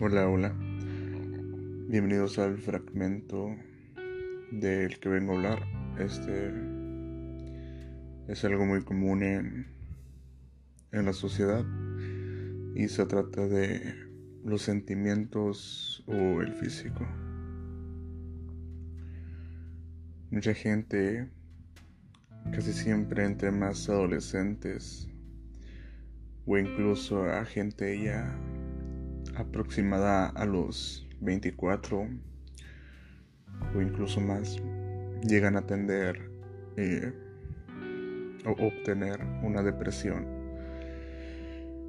Hola, hola. Bienvenidos al fragmento del que vengo a hablar. Este es algo muy común en, en la sociedad y se trata de los sentimientos o el físico. Mucha gente, casi siempre entre más adolescentes o incluso a gente ya aproximada a los 24 o incluso más llegan a atender eh, o obtener una depresión,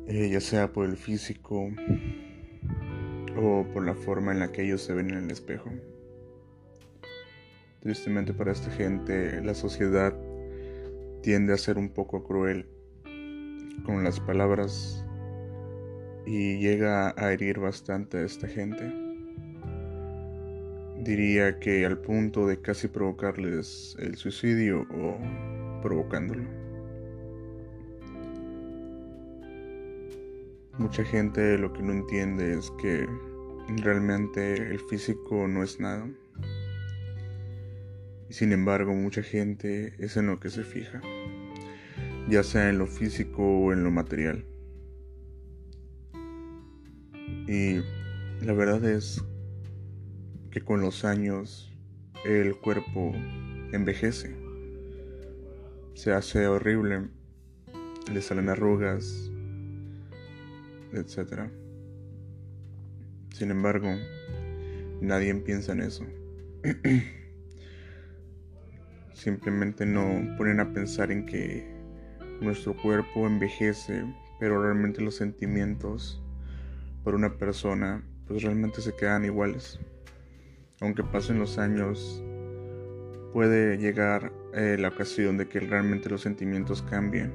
eh, ya sea por el físico o por la forma en la que ellos se ven en el espejo. Tristemente para esta gente la sociedad tiende a ser un poco cruel con las palabras y llega a herir bastante a esta gente. Diría que al punto de casi provocarles el suicidio o provocándolo. Mucha gente lo que no entiende es que realmente el físico no es nada. Y sin embargo, mucha gente es en lo que se fija, ya sea en lo físico o en lo material. Y la verdad es que con los años el cuerpo envejece. Se hace horrible, le salen arrugas, etc. Sin embargo, nadie piensa en eso. Simplemente no ponen a pensar en que nuestro cuerpo envejece, pero realmente los sentimientos por una persona, pues realmente se quedan iguales. Aunque pasen los años, puede llegar eh, la ocasión de que realmente los sentimientos cambien,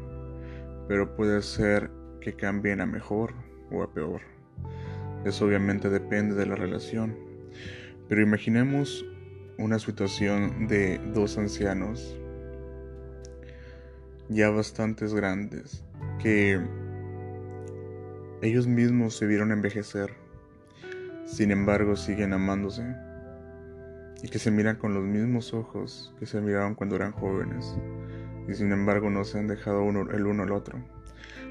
pero puede ser que cambien a mejor o a peor. Eso obviamente depende de la relación. Pero imaginemos una situación de dos ancianos ya bastantes grandes que ellos mismos se vieron envejecer, sin embargo siguen amándose y que se miran con los mismos ojos que se miraban cuando eran jóvenes y sin embargo no se han dejado el uno al otro.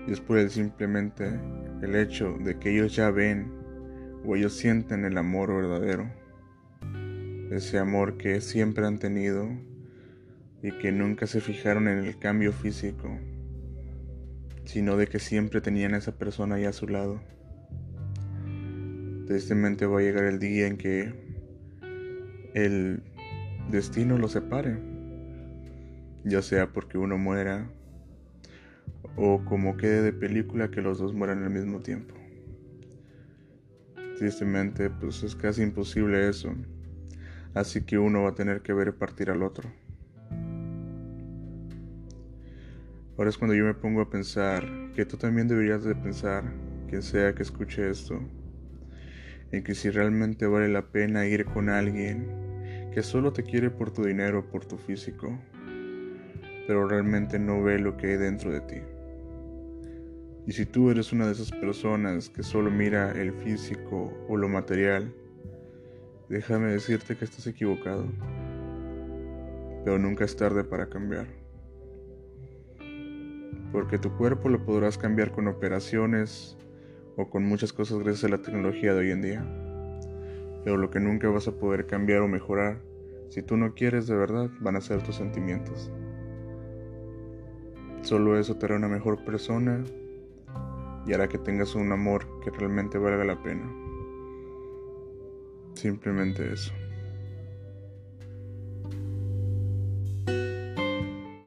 Y es por el simplemente el hecho de que ellos ya ven o ellos sienten el amor verdadero, ese amor que siempre han tenido y que nunca se fijaron en el cambio físico sino de que siempre tenían a esa persona ahí a su lado. Tristemente va a llegar el día en que el destino los separe, ya sea porque uno muera o como quede de película que los dos mueran al mismo tiempo. Tristemente, pues es casi imposible eso, así que uno va a tener que ver partir al otro. Ahora es cuando yo me pongo a pensar que tú también deberías de pensar, quien sea que escuche esto, en que si realmente vale la pena ir con alguien que solo te quiere por tu dinero, por tu físico, pero realmente no ve lo que hay dentro de ti. Y si tú eres una de esas personas que solo mira el físico o lo material, déjame decirte que estás equivocado, pero nunca es tarde para cambiar porque tu cuerpo lo podrás cambiar con operaciones o con muchas cosas gracias a la tecnología de hoy en día. Pero lo que nunca vas a poder cambiar o mejorar, si tú no quieres de verdad, van a ser tus sentimientos. Solo eso te hará una mejor persona y hará que tengas un amor que realmente valga la pena. Simplemente eso.